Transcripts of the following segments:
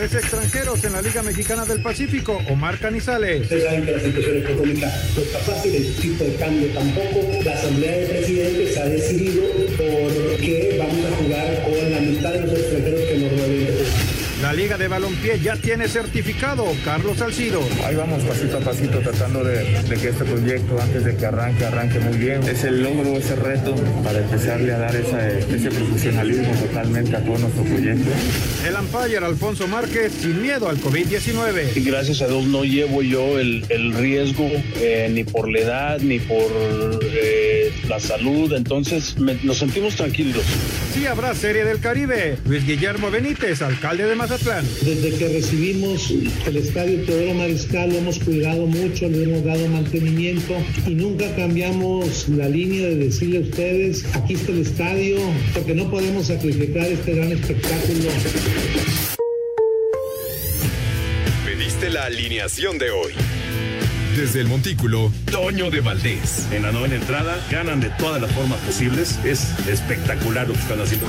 Tres extranjeros en la Liga Mexicana del Pacífico. Omar Canizales. Ustedes saben que la situación económica no está fácil, el tipo de cambio tampoco. La Asamblea de Presidentes ha decidido por que vamos a jugar con la mitad de los extranjeros. La Liga de Balompié ya tiene certificado Carlos Salcido. Ahí vamos pasito a pasito tratando de, de, que este proyecto antes de que arranque, arranque muy bien. Es el logro, ese reto para empezarle a dar esa, ese profesionalismo totalmente a todo nuestro proyecto. El umpire Alfonso Márquez sin miedo al COVID-19. Y gracias a Dios no llevo yo el, el riesgo eh, ni por la edad ni por eh, la salud, entonces me, nos sentimos tranquilos. Sí habrá Serie del Caribe. Luis Guillermo Benítez, alcalde de Mazatlán. Desde que recibimos el estadio Teodoro Mariscal lo hemos cuidado mucho, le hemos dado mantenimiento y nunca cambiamos la línea de decirle a ustedes, aquí está el estadio, porque no podemos sacrificar este gran espectáculo. Pediste la alineación de hoy. Desde el Montículo, Toño de Valdés. En la novena entrada, ganan de todas las formas posibles. Es espectacular lo que están haciendo.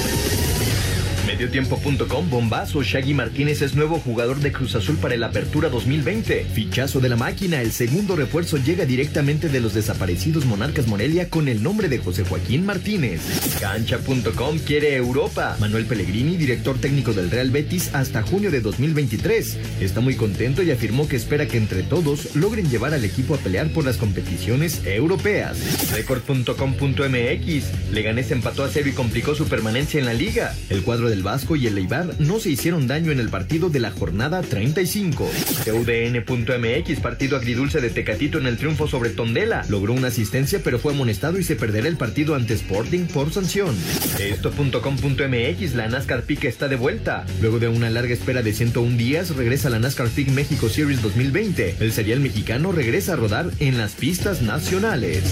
Mediotiempo.com Bombazo Shaggy Martínez es nuevo jugador de Cruz Azul para el Apertura 2020. Fichazo de la máquina, el segundo refuerzo llega directamente de los desaparecidos Monarcas Morelia con el nombre de José Joaquín Martínez. Cancha.com quiere Europa. Manuel Pellegrini, director técnico del Real Betis hasta junio de 2023. Está muy contento y afirmó que espera que entre todos logren llevar al equipo a pelear por las competiciones europeas. Record.com.mx Leganés empató a cero y complicó su permanencia en la liga. El cuadro del Vasco y el Eibar no se hicieron daño en el partido de la jornada 35. TUDN.mx, partido agridulce de Tecatito en el triunfo sobre Tondela. Logró una asistencia pero fue amonestado y se perderá el partido ante Sporting por sanción. Esto.com.mx, la NASCAR Peak está de vuelta. Luego de una larga espera de 101 días, regresa la NASCAR Peak México Series 2020. El serial mexicano regresa a rodar en las pistas nacionales.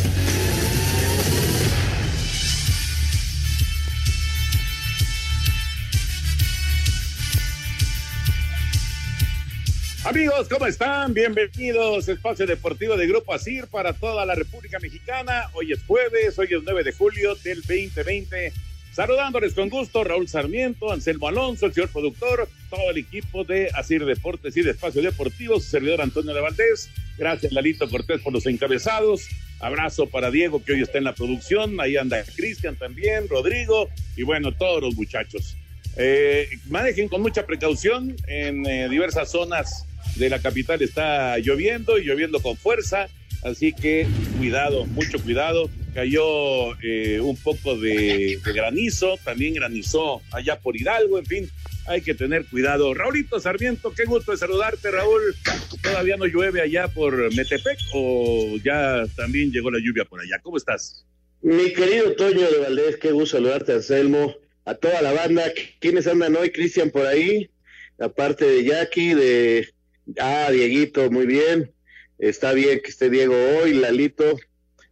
Amigos, ¿cómo están? Bienvenidos a Espacio Deportivo de Grupo ASIR para toda la República Mexicana. Hoy es jueves, hoy es 9 de julio del 2020. Saludándoles con gusto, Raúl Sarmiento, Anselmo Alonso, el señor productor, todo el equipo de Asir Deportes y de Espacio Deportivo, su servidor Antonio de Valdés. Gracias, Lalito Cortés, por los encabezados. Abrazo para Diego, que hoy está en la producción. Ahí anda Cristian también, Rodrigo y bueno, todos los muchachos. Eh, manejen con mucha precaución en eh, diversas zonas de la capital está lloviendo y lloviendo con fuerza, así que cuidado, mucho cuidado. Cayó eh, un poco de, granizo, también granizó allá por Hidalgo, en fin, hay que tener cuidado. Raulito Sarmiento, qué gusto de saludarte, Raúl. ¿Todavía no llueve allá por Metepec o ya también llegó la lluvia por allá? ¿Cómo estás? Mi querido Toño de Valdés, qué gusto saludarte, Anselmo, a toda la banda. ¿Quiénes andan hoy, Cristian, por ahí? Aparte de Jackie, de Ah, Dieguito, muy bien. Está bien que esté Diego hoy, Lalito,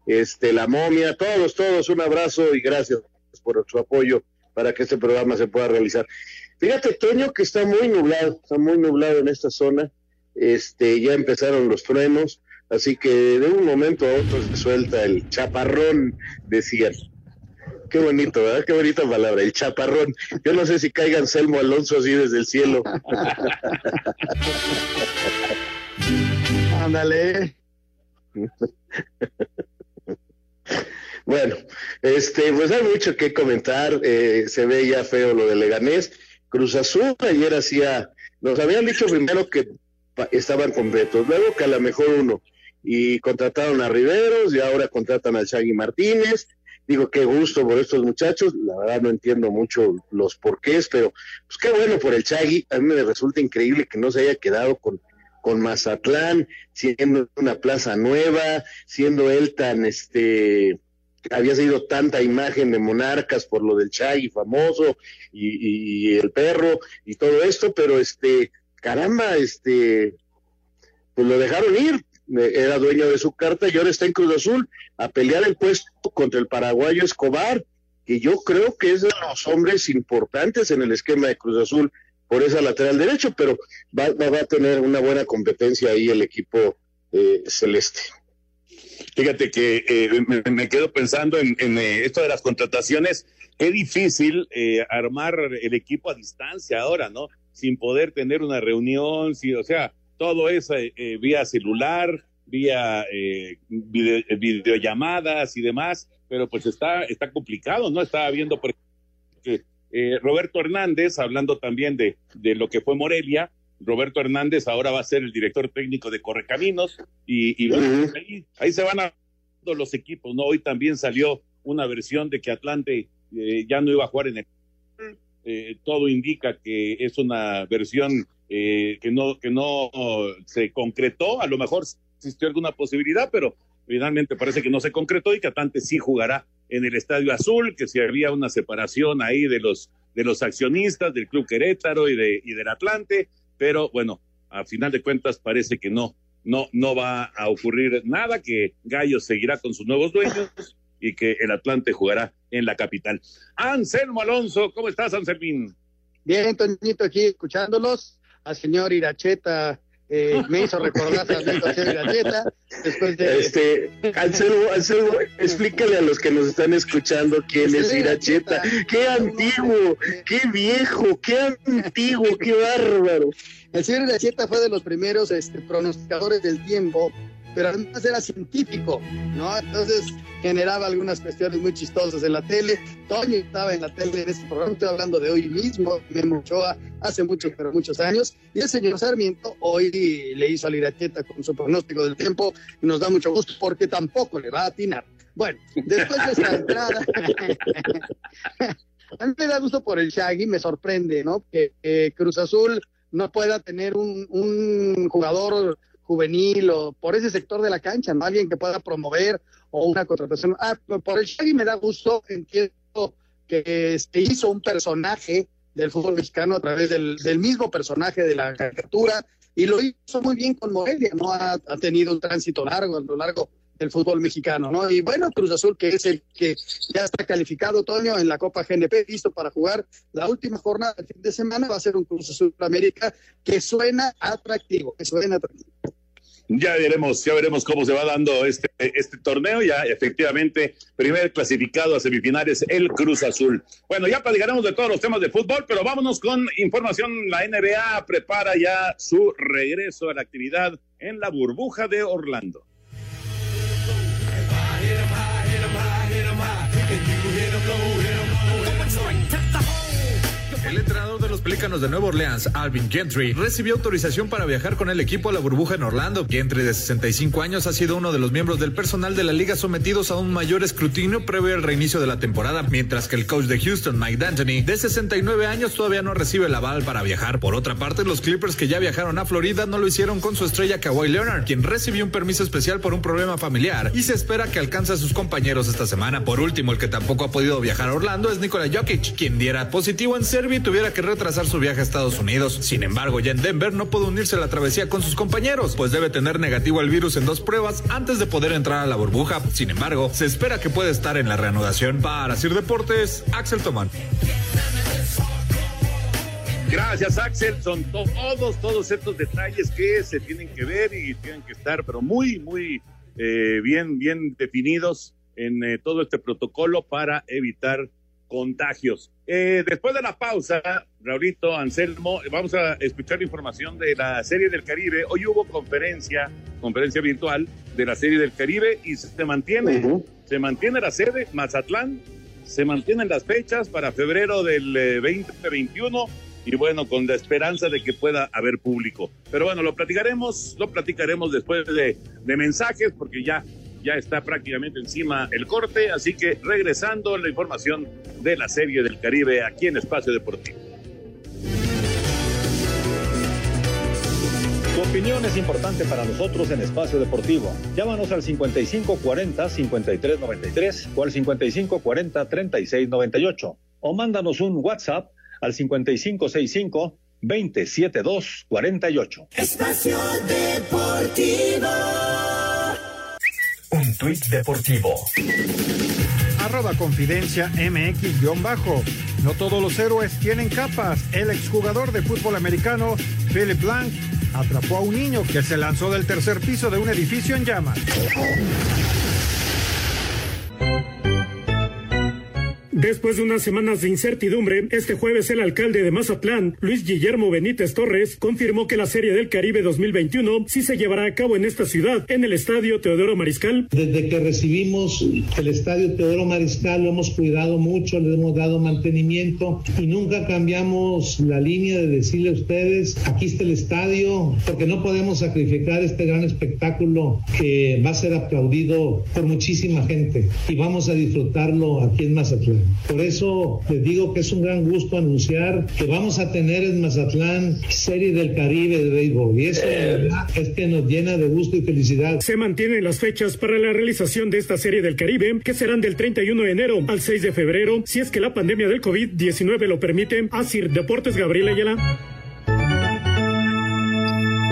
este, la momia, todos, todos, un abrazo y gracias por su apoyo para que este programa se pueda realizar. Fíjate, Toño, que está muy nublado, está muy nublado en esta zona. Este, ya empezaron los truenos, así que de un momento a otro se suelta el chaparrón, decían. Qué bonito, ¿verdad? Qué bonita palabra, el chaparrón. Yo no sé si caiga Anselmo Alonso así desde el cielo. Ándale. bueno, este, pues hay mucho que comentar. Eh, se ve ya feo lo de Leganés. Cruz Azul ayer hacía, nos habían dicho primero que estaban completos, luego que a lo mejor uno, y contrataron a Riveros y ahora contratan a Shaggy Martínez. Digo, qué gusto por estos muchachos, la verdad no entiendo mucho los porqués, pero pues qué bueno por el Chagui, a mí me resulta increíble que no se haya quedado con, con Mazatlán, siendo una plaza nueva, siendo él tan, este, había sido tanta imagen de monarcas por lo del Chagui famoso y, y el perro y todo esto, pero este, caramba, este, pues lo dejaron ir, era dueño de su carta y ahora está en Cruz Azul a pelear el puesto contra el paraguayo Escobar, que yo creo que es de los hombres importantes en el esquema de Cruz Azul por esa lateral derecho, pero va, va a tener una buena competencia ahí el equipo eh, celeste. Fíjate que eh, me, quedo pensando en, eh, esto de las contrataciones. Qué difícil armar el equipo a distancia ahora, ¿no? Sin poder tener una reunión, sí, o sea, todo es eh, eh, vía celular, vía eh, videollamadas y demás, pero pues está, está complicado, ¿no? Estaba viendo, por Roberto Hernández, hablando también de, de lo que fue Morelia, Roberto Hernández ahora va a ser el director técnico de Correcaminos y, y bueno, ahí, ahí, se van a los equipos, ¿no? Hoy también salió una versión de que Atlante ya no iba a jugar en el... todo indica que es una versión eh, que no que no se concretó, a lo mejor existió alguna posibilidad, pero finalmente parece que no se concretó y que Atlante sí jugará en el Estadio Azul, que si había una separación ahí de los de los accionistas del Club Querétaro y de y del Atlante, pero bueno, a final de cuentas parece que no no no va a ocurrir nada, que Gallo seguirá con sus nuevos dueños y que el Atlante jugará en la capital. Anselmo Alonso, ¿cómo estás, Anselmín? Bien, Toñito, aquí escuchándolos señor Iracheta eh, me hizo recordar también al señor Iracheta. Después de... Este, Anselmo, Anselmo, explícale a los que nos están escuchando quién es Iracheta. ¡Qué antiguo! ¡Qué viejo! ¡Qué antiguo! ¡Qué bárbaro! El señor Iracheta fue de los primeros este, pronosticadores del tiempo pero además era científico, ¿no? Entonces generaba algunas cuestiones muy chistosas en la tele. Toño estaba en la tele en este programa, estoy hablando de hoy mismo, Memo Ochoa, hace muchos, pero muchos años. Y el señor Sarmiento hoy le hizo a Liracheta con su pronóstico del tiempo y nos da mucho gusto porque tampoco le va a atinar. Bueno, después de esta entrada, a mí me da gusto por el Shaggy, me sorprende, ¿no? Que Cruz Azul no pueda tener un jugador juvenil o por ese sector de la cancha, ¿no? Alguien que pueda promover o una contratación. Ah, por el Shaggy me da gusto, entiendo que se hizo un personaje del fútbol mexicano a través del, mismo personaje de la caricatura y lo hizo muy bien con Morelia, ¿no? Ha, ha, tenido un tránsito largo a lo largo del fútbol mexicano, ¿no? Y bueno, Cruz Azul, que es el que ya está calificado, Toño, en la Copa GNP, listo para jugar la última jornada del fin de semana, va a ser un Cruz Azul América que suena atractivo, que suena atractivo. Ya veremos, ya veremos cómo se va dando este, este torneo. Ya efectivamente, primer clasificado a semifinales, el Cruz Azul. Bueno, ya platicaremos de todos los temas de fútbol, pero vámonos con información. La NBA prepara ya su regreso a la actividad en la burbuja de Orlando. El los Pelícanos de Nueva Orleans, Alvin Gentry, recibió autorización para viajar con el equipo a la burbuja en Orlando. Gentry, de 65 años, ha sido uno de los miembros del personal de la liga sometidos a un mayor escrutinio previo al reinicio de la temporada, mientras que el coach de Houston, Mike D'Antoni, de 69 años, todavía no recibe el aval para viajar. Por otra parte, los Clippers que ya viajaron a Florida no lo hicieron con su estrella Kawhi Leonard, quien recibió un permiso especial por un problema familiar y se espera que alcance a sus compañeros esta semana. Por último, el que tampoco ha podido viajar a Orlando es Nikola Jokic, quien diera positivo en Serbia y tuviera que retrasar su viaje a Estados Unidos. Sin embargo, ya en Denver no pudo unirse a la travesía con sus compañeros, pues debe tener negativo al virus en dos pruebas antes de poder entrar a la burbuja. Sin embargo, se espera que pueda estar en la reanudación. Para Sir Deportes, Axel Tomán. Gracias, Axel. Son todos, todos estos detalles que se tienen que ver y tienen que estar, pero muy, muy eh, bien, bien definidos en eh, todo este protocolo para evitar contagios. Eh, después de la pausa, Raulito, Anselmo, vamos a escuchar información de la Serie del Caribe. Hoy hubo conferencia, conferencia virtual de la Serie del Caribe y se mantiene, se mantiene la sede, Mazatlán, se mantienen las fechas para febrero del 2021 eh, y bueno, con la esperanza de que pueda haber público. Pero bueno, lo platicaremos, lo platicaremos después de, de mensajes porque ya ya está prácticamente encima el corte, así que regresando la información de la Serie del Caribe aquí en Espacio Deportivo. Tu opinión es importante para nosotros en Espacio Deportivo. Llámanos al 5540-5393 o al 5540-3698 o mándanos un WhatsApp al 5565-27248. Espacio Deportivo. Un tuit deportivo. Arroba confidencia MX-bajo. No todos los héroes tienen capas. El exjugador de fútbol americano, Philip Blanc, atrapó a un niño que se lanzó del tercer piso de un edificio en llamas. Después de unas semanas de incertidumbre, este jueves el alcalde de Mazatlán, Luis Guillermo Benítez Torres, confirmó que la Serie del Caribe 2021 sí se llevará a cabo en esta ciudad, en el Estadio Teodoro Mariscal. Desde que recibimos el Estadio Teodoro Mariscal lo hemos cuidado mucho, le hemos dado mantenimiento y nunca cambiamos la línea de decirle a ustedes, aquí está el estadio, porque no podemos sacrificar este gran espectáculo que va a ser aplaudido por muchísima gente y vamos a disfrutarlo aquí en Mazatlán. Por eso les digo que es un gran gusto anunciar que vamos a tener en Mazatlán Serie del Caribe de béisbol. Y eso verdad es que nos llena de gusto y felicidad. Se mantienen las fechas para la realización de esta Serie del Caribe, que serán del 31 de enero al 6 de febrero, si es que la pandemia del COVID-19 lo permite. Asir Deportes Gabriel Ayala.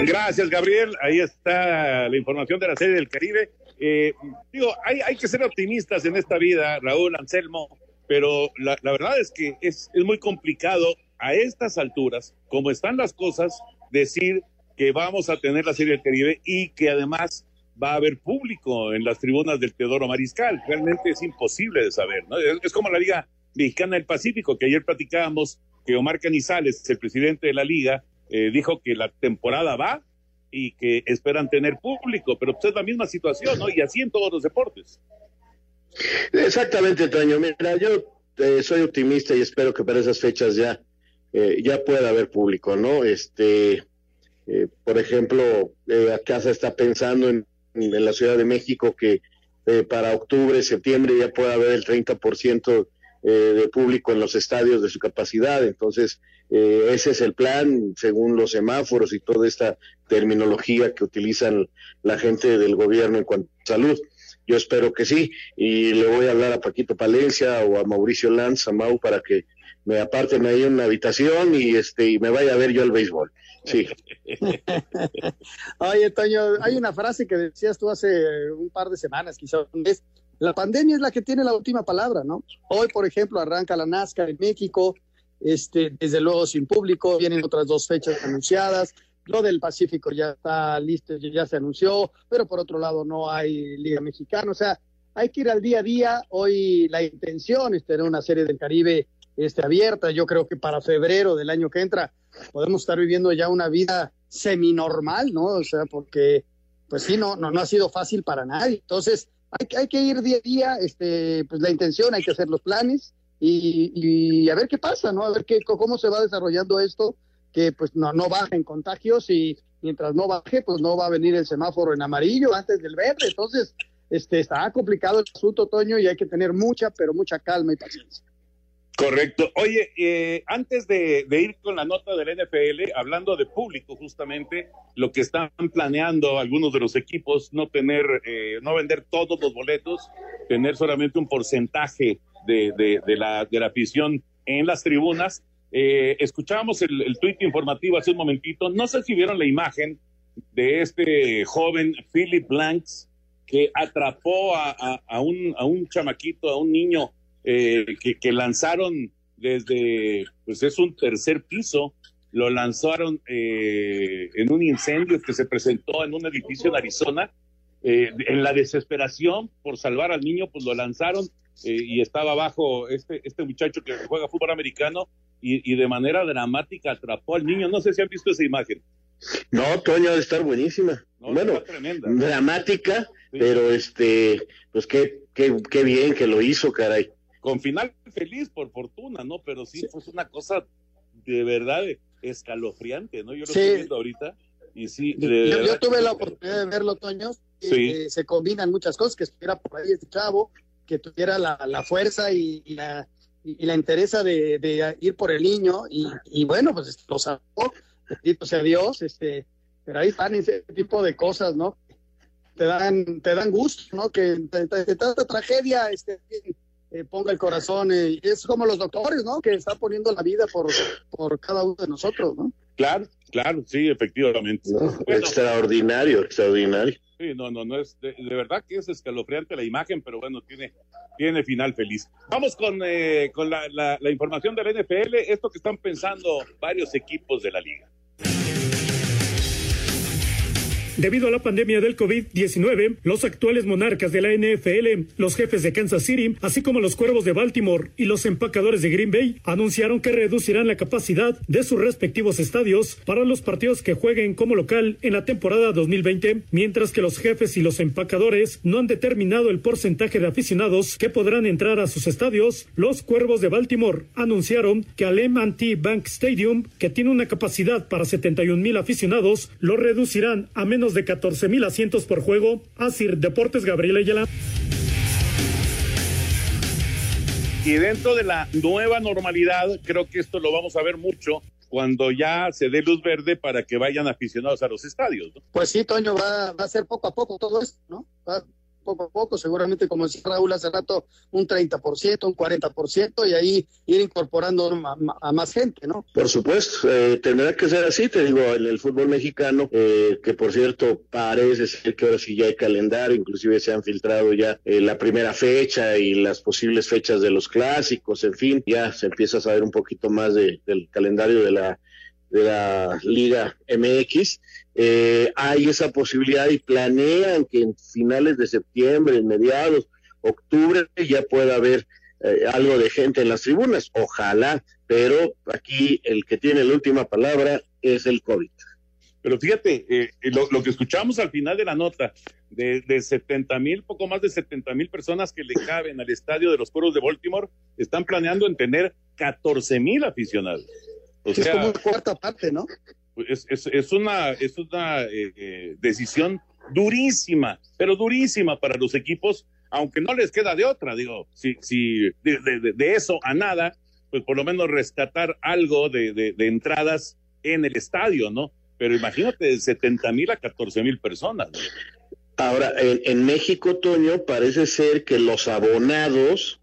Gracias, Gabriel. Ahí está la información de la Serie del Caribe. Eh, digo, hay, hay que ser optimistas en esta vida, Raúl Anselmo pero la, verdad es que es, muy complicado a estas alturas, como están las cosas, decir que vamos a tener la Serie del Caribe y que además va a haber público en las tribunas del Teodoro Mariscal. Realmente es imposible de saber, ¿no? Es, es como la Liga Mexicana del Pacífico, que ayer platicábamos que Omar Canizales, el presidente de la liga, eh, dijo que la temporada va y que esperan tener público, pero pues es la misma situación, ¿no? Y así en todos los deportes. Exactamente, Toño. Mira, yo eh, soy optimista y espero que para esas fechas ya, eh, ya pueda haber público, ¿no? Este, eh, por ejemplo, acá se está pensando en, en, la Ciudad de México que para octubre, septiembre ya pueda haber el 30% de público en los estadios de su capacidad. Entonces, ese es el plan, según los semáforos y toda esta terminología que utilizan la gente del gobierno en cuanto a salud. Yo espero que sí, y le voy a hablar a Paquito Palencia o a Mauricio Lanz, a Mau, para que me aparten ahí una habitación y este y me vaya a ver yo el béisbol. Sí. Oye, Toño, hay una frase que decías tú hace un par de semanas, quizás es la pandemia es la que tiene la última palabra, ¿no? Hoy, por ejemplo, arranca la NASCAR en México, este, desde luego sin público, vienen otras dos fechas anunciadas, lo del Pacífico ya está listo, ya se anunció, pero por otro lado no hay Liga Mexicana. O sea, hay que ir al día a día. Hoy la intención es tener una serie del Caribe este, abierta. Yo creo que para febrero del año que entra podemos estar viviendo ya una vida seminormal, ¿no? O sea, porque, pues sí, no, no, no ha sido fácil para nadie. Entonces, hay, hay que ir día a día, este, pues la intención, hay que hacer los planes y, y a ver qué pasa, ¿no? A ver qué, cómo se va desarrollando esto que pues no, no bajen contagios y mientras no baje, pues no va a venir el semáforo en amarillo antes del verde. Entonces, este, está complicado el asunto, Toño, y hay que tener mucha, pero mucha calma y paciencia. Correcto. Oye, eh, antes de, de, ir con la nota del NFL, hablando de público, justamente, lo que están planeando algunos de los equipos, no tener, eh, no vender todos los boletos, tener solamente un porcentaje de, de, de la, de la afición en las tribunas eh, escuchábamos el, el tuit informativo hace un momentito. No sé si vieron la imagen de este joven Philip Blanks que atrapó a, un, a un chamaquito, a un niño eh, que, que, lanzaron desde, pues es un tercer piso, lo lanzaron eh, en un incendio que se presentó en un edificio en Arizona. Eh, en la desesperación por salvar al niño, pues lo lanzaron y estaba abajo este, este muchacho que juega fútbol americano y, y, de manera dramática atrapó al niño. No sé si han visto esa imagen. No, Toño, de estar buenísima. No, bueno, tremenda, ¿no? dramática, sí. pero este, pues qué, qué, qué bien que lo hizo, caray. Con final feliz, por fortuna, ¿no? Pero sí, sí. fue una cosa de verdad escalofriante, ¿no? Yo lo Sí. estoy viendo ahorita y sí, de Yo, yo tuve la oportunidad de verlo, Toño. Sí. eh, se combinan muchas cosas, que estuviera por ahí este chavo, que tuviera la, la fuerza y, y la y, y la interesa de, de ir por el niño y, y bueno, pues lo sacó, bendito sea Dios, este, pero ahí están ese tipo de cosas, ¿no? Te dan, te dan gusto, ¿no? Que de, tanta tragedia, este, eh, ponga el corazón, eh, es como los doctores, ¿no? Que están poniendo la vida por, por cada uno de nosotros, ¿no? Claro, claro, sí, efectivamente. Bueno, Extraordinario, extraordinario. Sí, no, no, no es de, verdad que es escalofriante la imagen, pero bueno, tiene, tiene final feliz. Vamos con, eh, con la, la- la información de la NFL, esto que están pensando varios equipos de la liga. Debido a la pandemia del COVID-19, los actuales monarcas de la NFL, los jefes de Kansas City, así como los cuervos de Baltimore y los empacadores de Green Bay, anunciaron que reducirán la capacidad de sus respectivos estadios para los partidos que jueguen como local en la temporada 2020, mientras que los jefes y los empacadores no han determinado el porcentaje de aficionados que podrán entrar a sus estadios. Los cuervos de Baltimore anunciaron que al M&T Bank Stadium, que tiene una capacidad para 71 mil aficionados, lo reducirán a menos de 14 mil asientos por juego. Asir Deportes Gabriel Ayala. Y dentro de la nueva normalidad, creo que esto lo vamos a ver mucho cuando ya se dé luz verde para que vayan aficionados a los estadios. ¿no? Pues sí, Toño, va, va a ser poco a poco todo esto, ¿no? Va poco a poco, seguramente, como decía Raúl hace rato, un 30%, un 40%, y ahí ir incorporando a, más gente, ¿no? Por supuesto, eh, tendrá que ser así, te digo, en el fútbol mexicano, eh, que por cierto parece ser que ahora sí ya hay calendario, inclusive se han filtrado ya eh, la primera fecha y las posibles fechas de los clásicos, en fin, ya se empieza a saber un poquito más de- del calendario de la, de la Liga MX. Eh, hay esa posibilidad y planean que en finales de septiembre, en mediados, octubre, ya pueda haber eh, algo de gente en las tribunas. Ojalá, pero aquí el que tiene la última palabra es el COVID. Pero fíjate, eh, lo, lo que escuchamos al final de la nota, de, de 70 mil, poco más de 70 mil personas que le caben al estadio de los Cuervos de Baltimore, están planeando en tener 14 mil aficionados. O Sí, es como una cuarta parte, ¿no? Es, es, es una, es una eh, eh, decisión durísima, pero durísima para los equipos, aunque no les queda de otra, digo, si, si de, de- eso a nada, pues por lo menos rescatar algo de, de- entradas en el estadio, ¿no? Pero imagínate, de 70 mil a 14 mil personas. Ahora, en, en México, Toño, parece ser que los abonados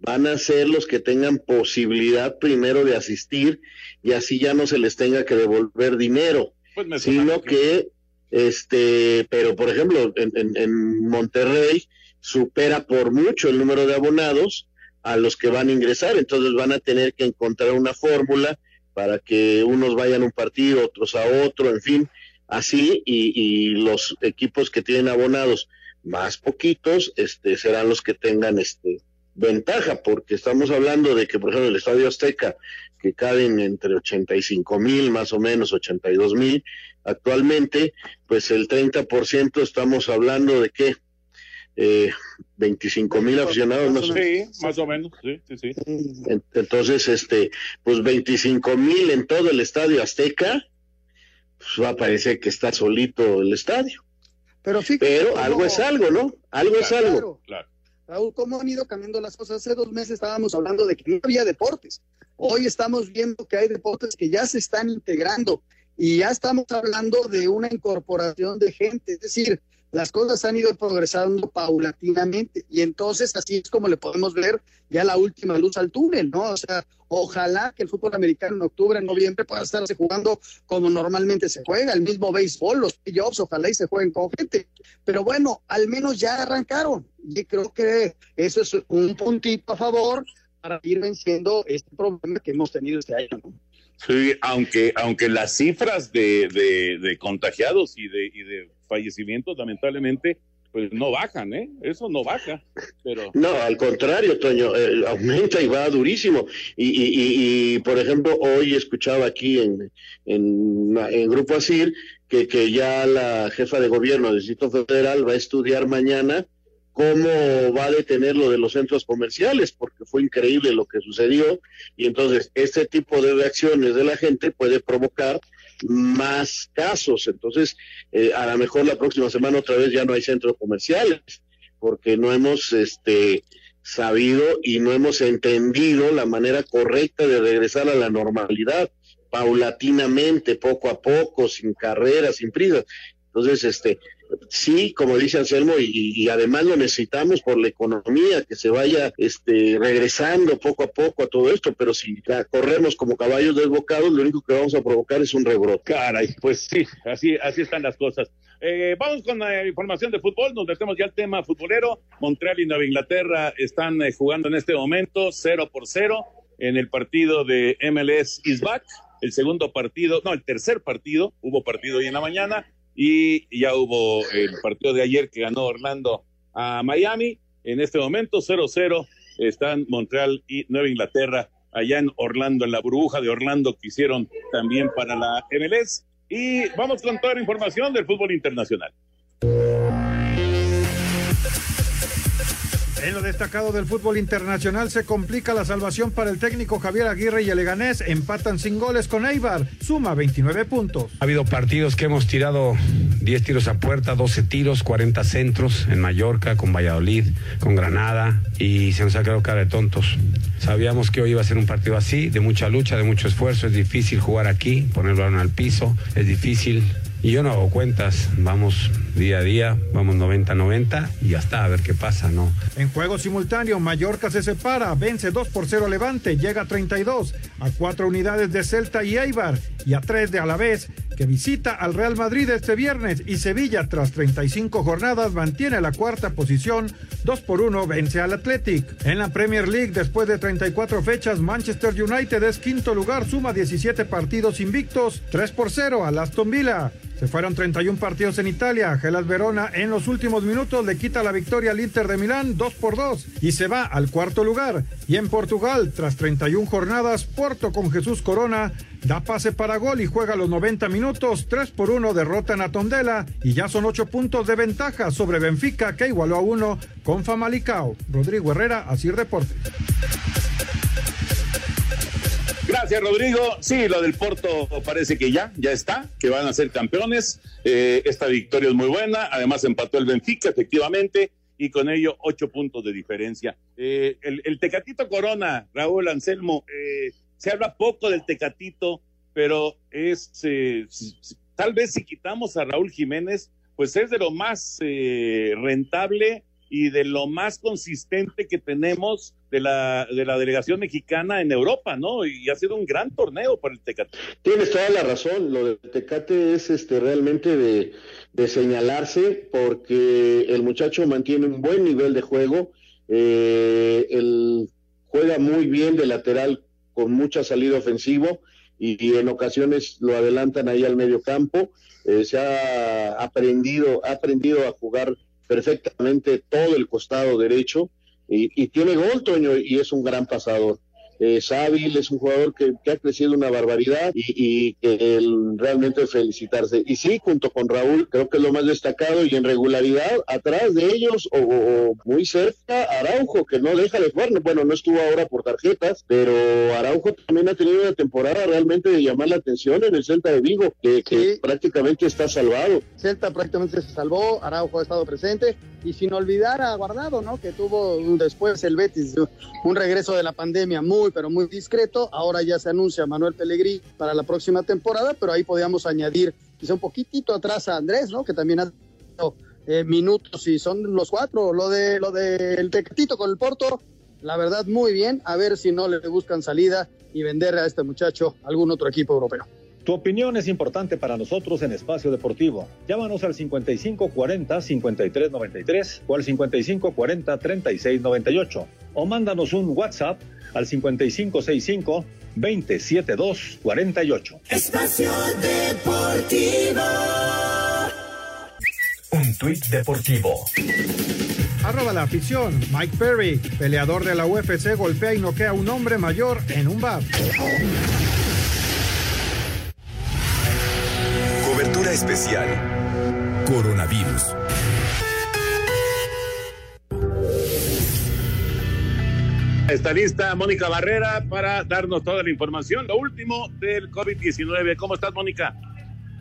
van a ser los que tengan posibilidad primero de asistir y así ya no se les tenga que devolver dinero, Pues sino que, este, pero por ejemplo, en, en- en Monterrey supera por mucho el número de abonados a los que van a ingresar, entonces van a tener que encontrar una fórmula para que unos vayan a un partido, otros a otro, en fin, así, y, y los equipos que tienen abonados más poquitos, este, serán los que tengan este ventaja, porque estamos hablando de que, por ejemplo, el Estadio Azteca, que caben entre 85 mil, más o menos 82 mil, actualmente, pues el 30% estamos hablando de que eh, 25 mil aficionados, no sé. Sí, más o menos, sí, sí, sí. En- Entonces, este, pues 25 mil en todo el estadio Azteca, pues va a parecer que está solito el estadio. Pero, fíjate Pero algo es algo, ¿no? Algo es Claro, algo. Claro. Raúl, ¿cómo han ido cambiando las cosas? Hace dos meses estábamos hablando de que no había deportes. Hoy estamos viendo que hay deportes que ya se están integrando y ya estamos hablando de una incorporación de gente. Es decir, las cosas han ido progresando paulatinamente y entonces así es como le podemos ver ya la última luz al túnel, ¿no? O sea, ojalá que el fútbol americano en octubre, en noviembre pueda estarse jugando como normalmente se juega, el mismo béisbol, los playoffs, ojalá y se jueguen con gente. Pero bueno, al menos ya arrancaron y creo que eso es un puntito a favor para ir venciendo este problema que hemos tenido este año. ¿no? Sí, aunque, aunque las cifras de, de, de contagiados y de, y de fallecimientos, lamentablemente, pues no bajan, ¿eh? Eso no baja, pero... No, al contrario, Toño, eh, aumenta y va durísimo. Y, y, y, por ejemplo, hoy escuchaba aquí en, en, en Grupo Asir que, que ya la jefa de gobierno del Distrito Federal va a estudiar mañana cómo va a detener lo de los centros comerciales, porque fue increíble lo que sucedió y entonces este tipo de reacciones de la gente puede provocar más casos. Entonces, eh, a lo mejor la próxima semana otra vez ya no hay centros comerciales, porque no hemos este, sabido y no hemos entendido la manera correcta de regresar a la normalidad, paulatinamente, poco a poco, sin carreras, sin prisas. Entonces, este, sí, como dice Anselmo, y, además lo necesitamos por la economía, que se vaya este, regresando poco a poco a todo esto, pero si corremos como caballos desbocados, lo único que vamos a provocar es un rebrote. Caray, pues sí, así, así están las cosas. Eh, vamos con la información de fútbol, nos metemos ya al tema futbolero. Montreal y Nueva Inglaterra están eh, jugando en este momento 0 por 0 en el partido de MLS is back. El segundo partido, no, el tercer partido, hubo partido hoy en la mañana y ya hubo el partido de ayer que ganó Orlando a Miami. En este momento 0-0 están Montreal y Nueva Inglaterra allá en Orlando, en la burbuja de Orlando que hicieron también para la MLS. Y vamos con toda la información del fútbol internacional. En lo destacado del fútbol internacional se complica la salvación para el técnico Javier Aguirre y el Leganés. Empatan sin goles con Eibar. Suma 29 puntos. Ha habido partidos que hemos tirado 10 tiros a puerta, 12 tiros, 40 centros en Mallorca, con Valladolid, con Granada y se nos ha quedado cara de tontos. Sabíamos que hoy iba a ser un partido así, de mucha lucha, de mucho esfuerzo. Es difícil jugar aquí, poner el balón al piso. Es difícil y yo no hago cuentas, vamos día a día, vamos 90-90 y ya está, a ver qué pasa, ¿no? En juego simultáneo, Mallorca se separa, vence 2 por 0 Levante, llega a 32, a 4 unidades de Celta y Eibar y a 3 de Alavés, que visita al Real Madrid este viernes y Sevilla tras 35 jornadas mantiene la cuarta posición, 2 por 1 vence al Athletic. En la Premier League, después de 34 fechas, Manchester United es quinto lugar, suma 17 partidos invictos, 3 por 0 al Aston Villa. Se fueron 31 partidos en Italia. Gelas Verona en los últimos minutos le quita la victoria al Inter de Milán 2 por 2 y se va al cuarto lugar. Y en Portugal, tras 31 jornadas, Porto con Jesús Corona da pase para gol y juega los 90 minutos. 3 por 1 derrotan a Tondela y ya son 8 puntos de ventaja sobre Benfica que igualó a 1 con Famalicao. Rodrigo Herrera, Asir Deportes. Gracias, Rodrigo. Sí, lo del Porto parece que ya, ya está, que van a ser campeones. Eh, esta victoria es muy buena. Además, empató el Benfica, efectivamente, y con ello ocho puntos de diferencia. Eh, el, Tecatito Corona, Raúl Anselmo, eh, se habla poco del Tecatito, pero es tal vez si quitamos a Raúl Jiménez, pues es de lo más rentable y de lo más consistente que tenemos de la, de la delegación mexicana en Europa, ¿no? Y ha sido un gran torneo para el Tecate. Tienes toda la razón, lo del Tecate es este realmente de, de señalarse porque el muchacho mantiene un buen nivel de juego, eh, él juega muy bien de lateral con mucha salida ofensivo y, en ocasiones lo adelantan ahí al medio campo, eh, se ha aprendido, ha aprendido a jugar perfectamente todo el costado derecho y, y tiene gol, Toño, y es un gran pasador es hábil, es un jugador que, ha crecido una barbaridad y, que realmente felicitarse. Y sí, junto con Raúl, creo que es lo más destacado y en regularidad, atrás de ellos o, muy cerca, Araujo, que no deja de jugar. Bueno, no estuvo ahora por tarjetas, pero Araujo también ha tenido una temporada realmente de llamar la atención en el Celta de Vigo, que, prácticamente está salvado. Celta prácticamente se salvó, Araujo ha estado presente y sin olvidar a Guardado, ¿no? Que tuvo después el Betis, un regreso de la pandemia muy pero muy discreto. Ahora ya se anuncia Manuel Pellegrini para la próxima temporada, pero ahí podríamos añadir quizá un poquitito atrás a Andrés, ¿no? Que también ha tenido eh, minutos y son los cuatro. Lo de lo del Tecatito con el Porto, la verdad muy bien. A ver si no le buscan salida y vender a este muchacho algún otro equipo europeo. Tu opinión es importante para nosotros en Espacio Deportivo. Llámanos al 5540-5393 o al 5540-3698 o mándanos un WhatsApp al 5565 27248. Espacio Deportivo. Un tuit deportivo. Arroba la afición. Mike Perry, peleador de la UFC, golpea y noquea a un hombre mayor en un bar. Especial. Coronavirus. Está lista Mónica Barrera para darnos toda la información, lo último del COVID-19. ¿Cómo estás, Mónica?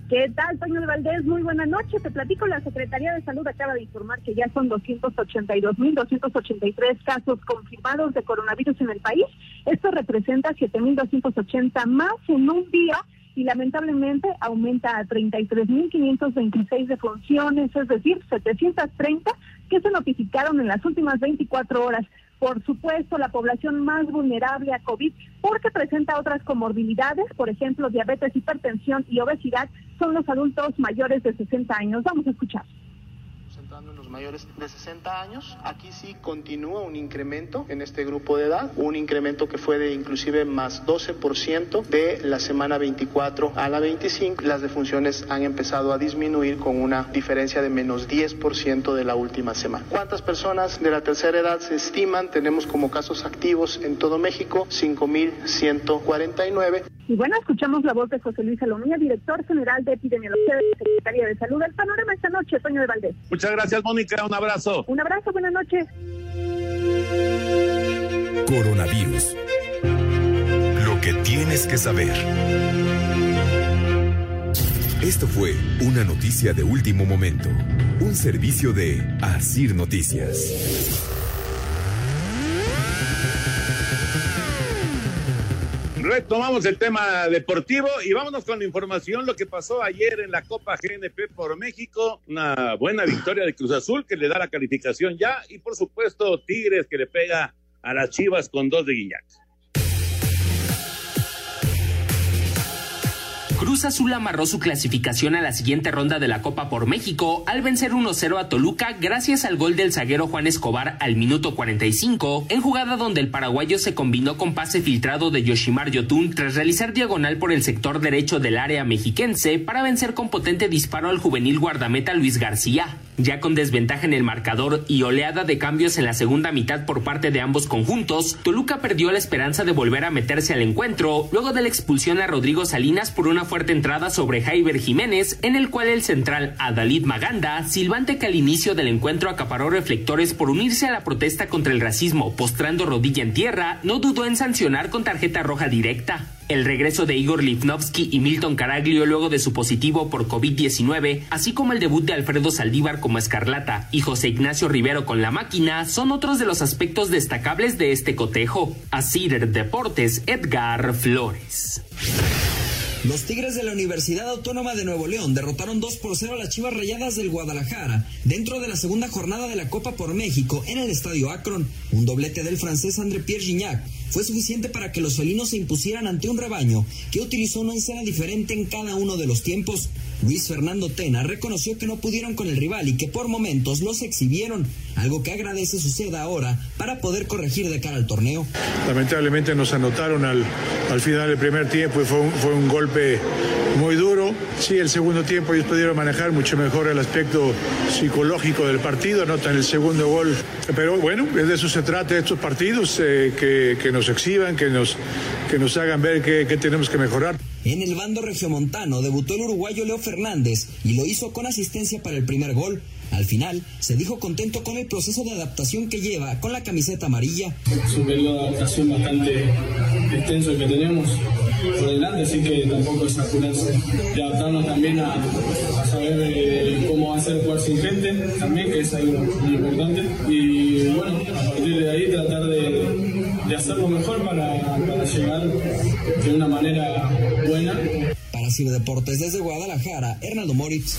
¿Qué tal, Toño de Valdés? Muy buena noche. Te platico, la Secretaría de Salud acaba de informar que ya son 282.283 casos confirmados de coronavirus en el país. Esto representa 7.280 más en un día y lamentablemente aumenta a 33.526 defunciones, es decir, 730 que se notificaron en las últimas 24 horas por supuesto, la población más vulnerable a COVID, porque presenta otras comorbilidades, por ejemplo, diabetes, hipertensión y obesidad, son los adultos mayores de 60 años. Vamos a escuchar en los mayores de 60 años. Aquí sí continúa un incremento en este grupo de edad, un incremento que fue de inclusive más 12% de la semana 24 a la 25. Las defunciones han empezado a disminuir con una diferencia de menos 10% de la última semana. ¿Cuántas personas de la tercera edad se estiman? Tenemos como casos activos en todo México 5.149. Y bueno, escuchamos la voz de José Luis Salomía, director general de epidemiología de la Secretaría de Salud. El panorama esta noche, Toño de Valdés. Muchas gracias, Mónica. Un abrazo. Un abrazo, buenas noches. Coronavirus. Lo que tienes que saber. Esto fue una noticia de último momento. Un servicio de Asir Noticias. Retomamos el tema deportivo y vámonos con la información, lo que pasó ayer en la Copa GNP por México, una buena victoria de Cruz Azul que le da la calificación ya y por supuesto Tigres que le pega a las Chivas con dos de Guiñac. Cruz Azul amarró su clasificación a la siguiente ronda de la Copa por México al vencer 1-0 a Toluca gracias al gol del zaguero Juan Escobar al minuto 45, en jugada donde el paraguayo se combinó con pase filtrado de Yoshimar Yotun tras realizar diagonal por el sector derecho del área mexiquense para vencer con potente disparo al juvenil guardameta Luis García. Ya con desventaja en el marcador y oleada de cambios en la segunda mitad por parte de ambos conjuntos, Toluca perdió la esperanza de volver a meterse al encuentro luego de la expulsión a Rodrigo Salinas por una fuerte entrada sobre Jaiber Jiménez, en el cual el central Adalid Maganda, silbante que al inicio del encuentro acaparó reflectores por unirse a la protesta contra el racismo postrando rodilla en tierra, no dudó en sancionar con tarjeta roja directa. El regreso de Igor Lifnovsky y Milton Caraglio luego de su positivo por COVID-19, así como el debut de Alfredo Saldívar como Escarlata y José Ignacio Rivero con la máquina, son otros de los aspectos destacables de este cotejo. Así Deportes, Edgar Flores. Los Tigres de la Universidad Autónoma de Nuevo León derrotaron 2 por 0 a las Chivas Rayadas del Guadalajara dentro de la segunda jornada de la Copa por México en el Estadio Akron. Un doblete del francés André Pierre Gignac fue suficiente para que los felinos se impusieran ante un rebaño que utilizó una escena diferente en cada uno de los tiempos. Luis Fernando Tena reconoció que no pudieron con el rival y que por momentos los exhibieron, algo que agradece suceda ahora para poder corregir de cara al torneo. Lamentablemente nos anotaron al, al final del primer tiempo y fue un, fue un golpe muy duro. Sí, el segundo tiempo ellos pudieron manejar mucho mejor el aspecto psicológico del partido, anotan el segundo gol. Pero bueno, de eso se trata estos partidos, eh, que, que, nos exhiban, que nos, que nos hagan ver qué tenemos que mejorar. En el bando regiomontano debutó el uruguayo Leo Fernández y lo hizo con asistencia para el primer gol. Al final, se dijo contento con el proceso de adaptación que lleva con la camiseta amarilla. Es un periodo de adaptación bastante extenso que tenemos por delante, así que tampoco es apurarse. Y adaptarnos también a, saber eh, cómo hacer jugar sin gente, también, que es algo muy importante. Y bueno, a partir de ahí tratar de, de hacerlo mejor para llegar de una manera buena. Para Deportes desde Guadalajara, Hernando Moritz.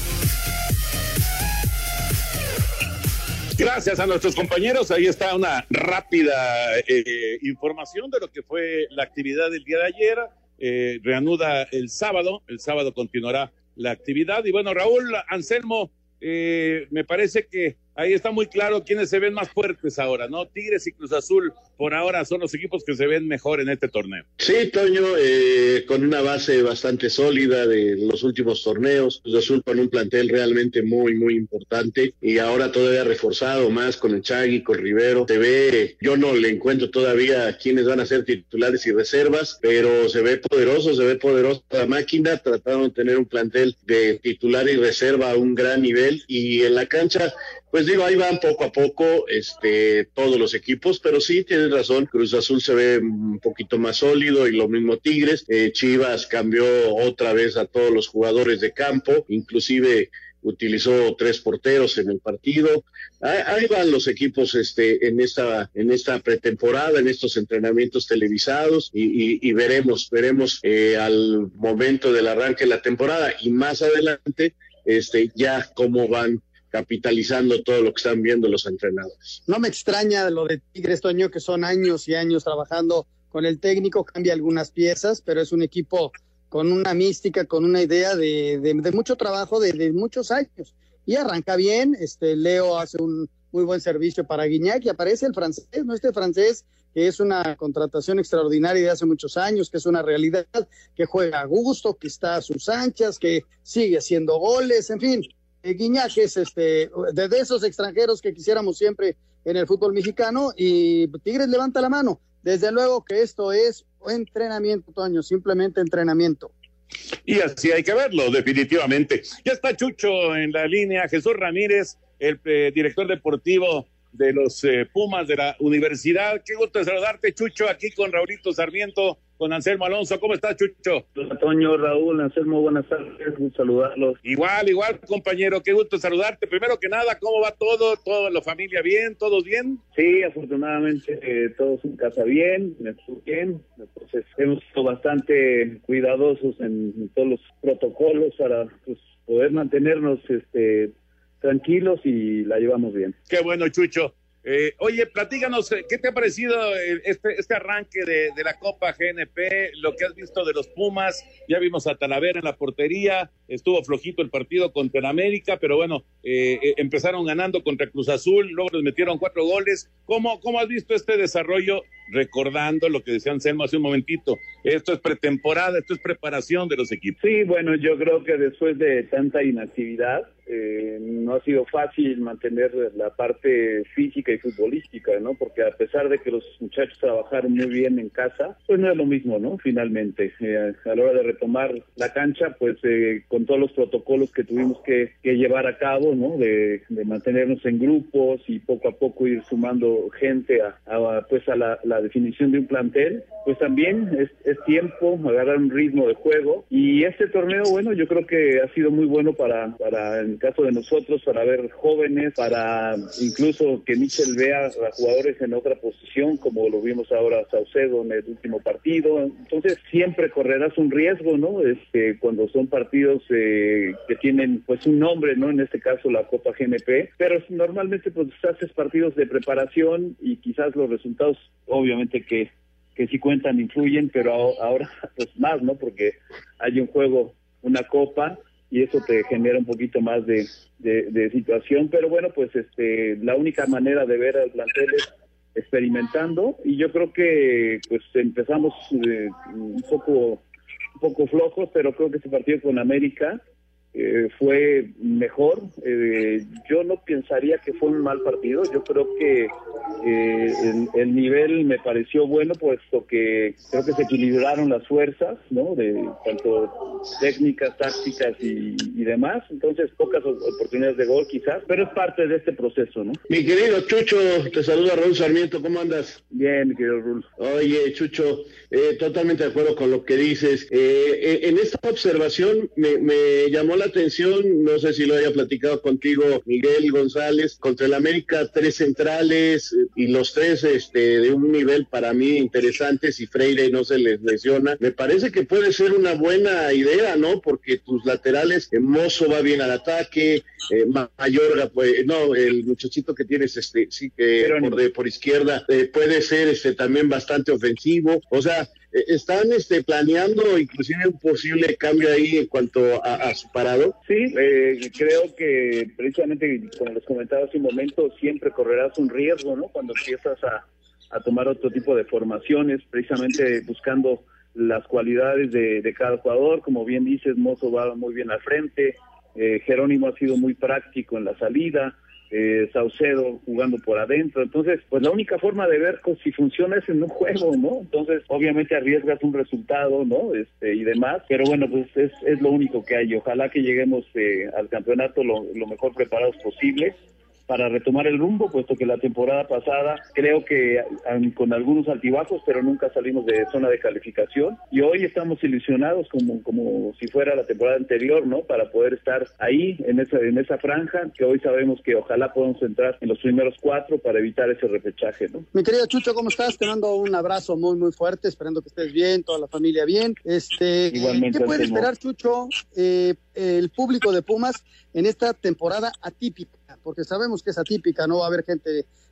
Gracias a nuestros compañeros. Ahí está una rápida eh, información de lo que fue la actividad del día de ayer. Eh, reanuda el sábado. El sábado continuará la actividad. Y bueno, Raúl Anselmo, eh, me parece que ahí está muy claro quiénes se ven más fuertes ahora, ¿no? Tigres y Cruz Azul por ahora son los equipos que se ven mejor en este torneo. Sí, Toño, eh, con una base bastante sólida de los últimos torneos, Cruz Azul con un plantel realmente muy, muy importante y ahora todavía reforzado más con el Chagui, con Rivero. Se ve, yo no le encuentro todavía quiénes van a ser titulares y reservas, pero se ve poderoso, se ve poderosa la máquina, trataron de tener un plantel de titular y reserva a un gran nivel y en la cancha pues digo, ahí van poco a poco este, todos los equipos, pero sí tienen tienes razón, Cruz Azul se ve un poquito más sólido y lo mismo Tigres. Eh, Chivas cambió otra vez a todos los jugadores de campo, inclusive utilizó tres porteros en el partido. Ahí, van los equipos este, en, esta, en esta pretemporada, en estos entrenamientos televisados y, veremos, veremos eh, al momento del arranque de la temporada y más adelante este, ya cómo van capitalizando todo lo que están viendo los entrenadores. No me extraña lo de Tigres Toño, que son años y años trabajando con el técnico, cambia algunas piezas, pero es un equipo con una mística, con una idea de, de, mucho trabajo de, muchos años. Y arranca bien, este Leo hace un muy buen servicio para Guiñac y aparece el francés, ¿no? Este francés que es una contratación extraordinaria de hace muchos años, que es una realidad, que juega a gusto, que está a sus anchas, que sigue haciendo goles, en fin. Eh, Guiñac es este, de esos extranjeros que quisiéramos siempre en el fútbol mexicano y Tigres levanta la mano. Desde luego que esto es entrenamiento, Toño, simplemente entrenamiento. Y así hay que verlo, definitivamente. Ya está Chucho en la línea, Jesús Ramírez, el eh, director deportivo de los eh, Pumas de la universidad. Qué gusto saludarte, Chucho, aquí con Raulito Sarmiento con Anselmo Alonso. ¿Cómo estás, Chucho? Antonio, Raúl, Anselmo, buenas tardes, gusto saludarlos. Igual, igual, compañero, qué gusto saludarte. Primero que nada, ¿cómo va todo? ¿Toda la familia bien? ¿Todos bien? Sí, afortunadamente eh, todos en casa bien, bien. Entonces, hemos sido bastante cuidadosos en, todos los protocolos para pues, poder mantenernos este, tranquilos y la llevamos bien. Qué bueno, Chucho. Eh, oye, platíganos, eh, ¿qué te ha parecido eh, este, este arranque de, la Copa GNP? Lo que has visto de los Pumas, ya vimos a Talavera en la portería, estuvo flojito el partido contra el América, pero bueno, empezaron ganando contra Cruz Azul, luego les metieron cuatro goles. ¿Cómo, ¿Cómo has visto este desarrollo? Recordando lo que decía Anselmo hace un momentito, esto es pretemporada, esto es preparación de los equipos. Sí, bueno, yo creo que después de tanta inactividad, eh, no ha sido fácil mantener la parte física y futbolística, ¿no? Porque a pesar de que los muchachos trabajaron muy bien en casa, pues no es lo mismo, ¿no? Finalmente, eh, a la hora de retomar la cancha, pues eh, con todos los protocolos que tuvimos que, llevar a cabo, ¿no? De, mantenernos en grupos y poco a poco ir sumando gente a, pues a la, definición de un plantel, pues también es, es tiempo agarrar un ritmo de juego y este torneo, bueno, yo creo que ha sido muy bueno para, para caso de nosotros, para ver jóvenes, para incluso que Michel vea a jugadores en otra posición, como lo vimos ahora Saucedo en el último partido. Entonces, siempre correrás un riesgo, ¿no? Este, cuando son partidos eh, que tienen pues un nombre, ¿no? En este caso la Copa GNP, pero normalmente pues haces partidos de preparación y quizás los resultados, obviamente que que sí cuentan, influyen, pero ahora pues más, ¿no? Porque hay un juego, una copa, y eso te genera un poquito más de, de, situación, pero bueno, pues este la única manera de ver al plantel es experimentando y yo creo que pues empezamos eh, un poco un poco flojos, pero creo que este partido con América eh, fue mejor. Eh, yo no pensaría que fue un mal partido. Yo creo que eh, el, nivel me pareció bueno, puesto que creo que se equilibraron las fuerzas, ¿no? De tanto técnicas, tácticas y, demás. Entonces, pocas oportunidades de gol quizás, pero es parte de este proceso, ¿no? Mi querido Chucho, te saluda Raúl Sarmiento. ¿Cómo andas? Bien, mi querido Raúl. Oye, Chucho, totalmente de acuerdo con lo que dices. en esta observación me, me llamó la atención, no sé si lo haya platicado contigo Miguel González, contra el América tres centrales eh, y los tres este, de un nivel para mí interesante, si Freire no se les lesiona, me parece que puede ser una buena idea, ¿no? Porque tus laterales, eh, Mozo va bien al ataque, eh, Mayorga, pues, no, el muchachito que tienes, este, sí que por, de, por izquierda, puede ser este también bastante ofensivo, o sea, eh, ¿Están este, planeando inclusive un posible cambio ahí en cuanto a, su parado? Sí, eh, creo que precisamente, como les comentaba hace un momento, siempre correrás un riesgo, ¿no? Cuando empiezas a, tomar otro tipo de formaciones, precisamente buscando las cualidades de, cada jugador. Como bien dices, Mozo va muy bien al frente, eh, Jerónimo ha sido muy práctico en la salida eh, Saucedo jugando por adentro. Entonces, pues la única forma de ver si funciona es en un juego, ¿no? Entonces, obviamente arriesgas un resultado, ¿no? Este, y demás, pero bueno, pues es, es lo único que hay. Ojalá que lleguemos eh, al campeonato lo, lo mejor preparados posible para retomar el rumbo, puesto que la temporada pasada creo que con algunos altibajos, pero nunca salimos de zona de calificación y hoy estamos ilusionados como, como si fuera la temporada anterior, ¿no? Para poder estar ahí en esa, en esa franja que hoy sabemos que ojalá podamos entrar en los primeros cuatro para evitar ese repechaje, ¿no? Mi querido Chucho, ¿cómo estás? Te mando un abrazo muy, muy fuerte, esperando que estés bien, toda la familia bien. Este, Igualmente, ¿Qué puede esperar, Chucho, eh, el público de Pumas en esta temporada atípica? Porque sabemos que es atípica, no va a haber gente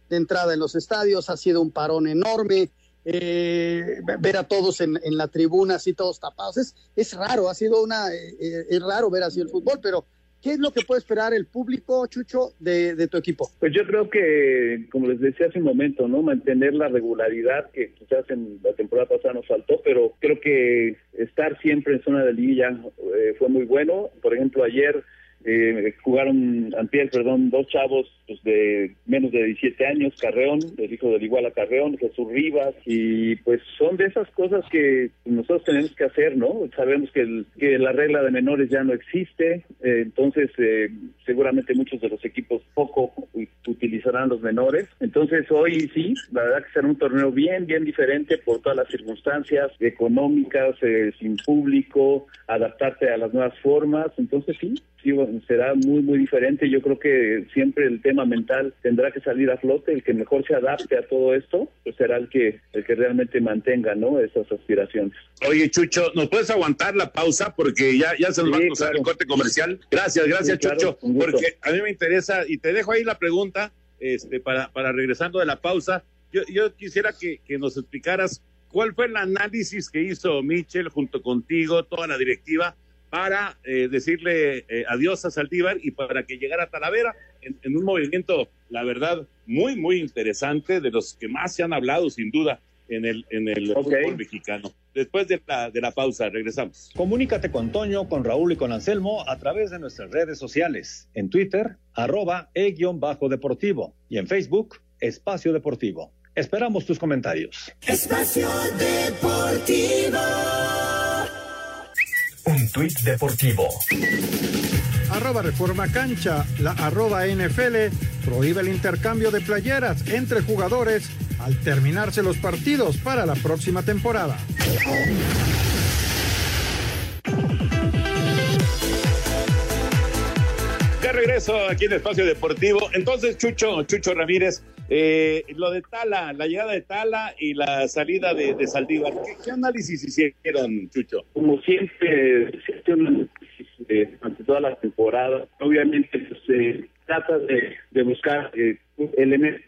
de entrada en los estadios, ha sido un parón enorme, eh, ver a todos en, en, la tribuna así todos tapados. Es, es raro, ha sido una, eh, es raro ver así el fútbol, pero ¿qué es lo que puede esperar el público, Chucho, de, de, tu equipo? Pues yo creo que, como les decía hace un momento, ¿no? Mantener la regularidad que quizás en la temporada pasada nos faltó, pero creo que estar siempre en zona de liguilla eh, fue muy bueno. Por ejemplo, ayer eh, jugaron antier, perdón, dos chavos pues, de menos de 17 años, Carreón, el hijo del igual a Carreón, Jesús Rivas, y pues son de esas cosas que nosotros tenemos que hacer, ¿no? Sabemos que, que la regla de menores ya no existe, eh, entonces eh, seguramente muchos de los equipos poco utilizarán los menores, entonces hoy sí, la verdad que será un torneo bien, bien diferente por todas las circunstancias económicas, eh, sin público, adaptarte a las nuevas formas, entonces sí, sí será muy, muy diferente. Yo creo que siempre el tema mental tendrá que salir a flote. El que mejor se adapte a todo esto, pues será el que, el que realmente mantenga ¿no? esas aspiraciones. Oye, Chucho, ¿nos puedes aguantar la pausa? Porque ya, ya se nos va a cruzar el corte comercial. Gracias, gracias, sí, Chucho. Claro, porque a mí me interesa, y te dejo ahí la pregunta este, para, para regresando de la pausa. Yo, yo quisiera que, que nos explicaras cuál fue el análisis que hizo Michel junto contigo, toda la directiva, para eh, decirle eh, adiós a Saldívar y para que llegara a Talavera en, en, un movimiento, la verdad, muy, muy interesante, de los que más se han hablado, sin duda, en el, en el okay. fútbol mexicano. Después de la, de la pausa, regresamos. Comunícate con Toño, con Raúl y con Anselmo a través de nuestras redes sociales. En Twitter, arroba e-deportivo y en Facebook, Espacio Deportivo. Esperamos tus comentarios. Espacio Deportivo. Un tuit deportivo. Arroba Reforma Cancha, la arroba NFL prohíbe el intercambio de playeras entre jugadores al terminarse los partidos para la próxima temporada. De regreso aquí en Espacio Deportivo. Entonces, Chucho, Chucho Ramírez, eh, lo de Tala, la llegada de Tala y la salida de, de Saldívar, ¿qué, ¿qué, análisis hicieron, Chucho? Como siempre, eh, ante toda la temporada, obviamente pues, eh, trata de, buscar eh, elementos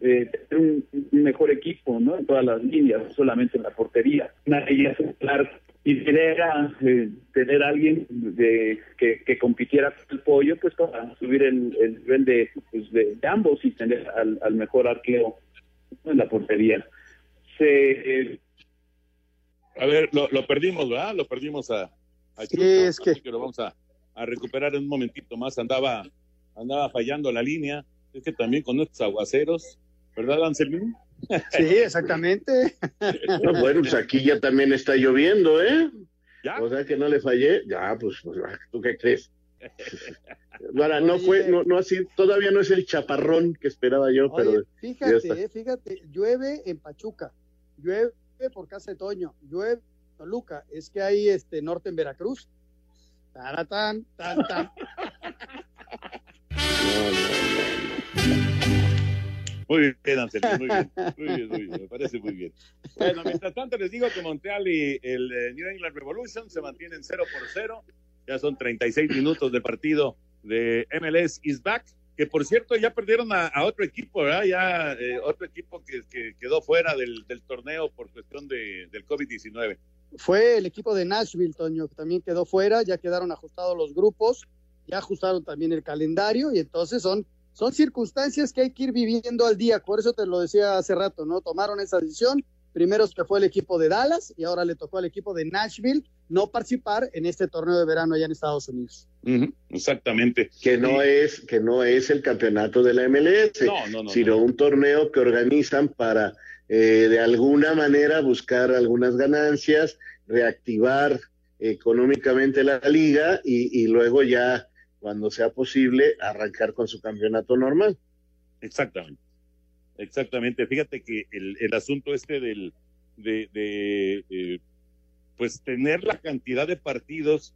eh, tener un, mejor equipo, ¿no? En todas las líneas, no solamente en la portería. Una de ellas claro, y era eh, tener alguien de, que, compitiera con el pollo, pues para subir el, el nivel de, pues, de, ambos y tener al, al mejor arquero en la portería. Se, eh, a ver, lo, lo, perdimos, ¿verdad? Lo perdimos a, a sí, es que... que lo vamos a, a recuperar en un momentito más. Andaba, andaba fallando la línea es que también con estos aguaceros, ¿verdad, Anselmín? Sí, exactamente. No, bueno, pues aquí ya también está lloviendo, ¿eh? ¿Ya? O sea que no le fallé. Ya, pues, pues ¿tú qué crees? Ahora, no fue, no, no así, todavía no es el chaparrón que esperaba yo, Oye, pero. Fíjate, eh, fíjate, llueve en Pachuca, llueve por Casa de Toño, llueve Toluca, es que hay este norte en Veracruz. Taratán, tan, tan. Muy bien, Anselmo, muy bien, muy bien, muy bien, me parece muy bien. Bueno, mientras tanto les digo que Montreal y el eh, New England Revolution se mantienen 0 por 0, ya son 36 minutos de partido de MLS is back, que por cierto ya perdieron a, a otro equipo, ¿verdad? Ya eh, otro equipo que, que, quedó fuera del, del torneo por cuestión de, del COVID-19. Fue el equipo de Nashville, Toño, que también quedó fuera, ya quedaron ajustados los grupos, ya ajustaron también el calendario y entonces son son circunstancias que hay que ir viviendo al día, por eso te lo decía hace rato, ¿no? Tomaron esa decisión, primero se fue el equipo de Dallas y ahora le tocó al equipo de Nashville no participar en este torneo de verano allá en Estados Unidos. Uh -huh, exactamente. Que no sí. es que no es el campeonato de la MLS, no, no, no, sino un torneo que organizan para eh, de alguna manera buscar algunas ganancias, reactivar económicamente la liga y, y luego ya cuando sea posible, arrancar con su campeonato normal. Exactamente. Exactamente. Fíjate que el, el asunto este del, de, de pues tener la cantidad de partidos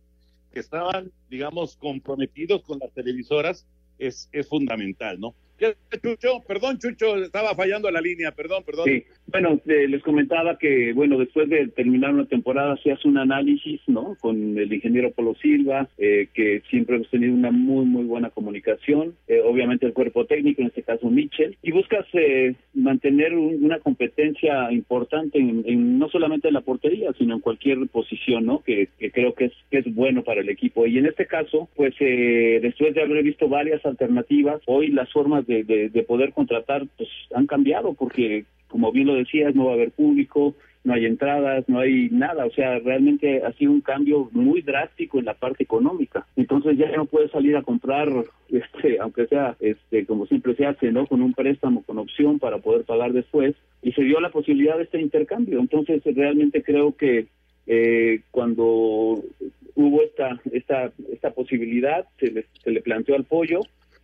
que estaban, digamos, comprometidos con las televisoras es, es fundamental, ¿no? Chucho? Perdón, Chucho, estaba fallando la línea, perdón, perdón. Sí, bueno, eh, les comentaba que, bueno, después de terminar una temporada se hace un análisis, ¿no? Con el ingeniero Polo Silva, eh, que siempre hemos tenido una muy, muy buena comunicación, eh, obviamente el cuerpo técnico, en este caso Mitchell, y buscas mantener una competencia importante en, no solamente en la portería, sino en cualquier posición, ¿no? Que, creo que es, que es bueno para el equipo. Y en este caso, pues después de haber visto varias alternativas, hoy las formas de de, poder contratar pues han cambiado porque como bien lo decías no va a haber público no hay entradas, no hay nada, o sea, realmente ha sido un cambio muy drástico en la parte económica. Entonces ya no puedes salir a comprar, este, aunque sea, este, como siempre se hace, ¿no? Con un préstamo con opción para poder pagar después, y se dio la posibilidad de este intercambio. Entonces realmente creo que eh, cuando hubo esta, esta, esta posibilidad, se le, se le planteó al pollo,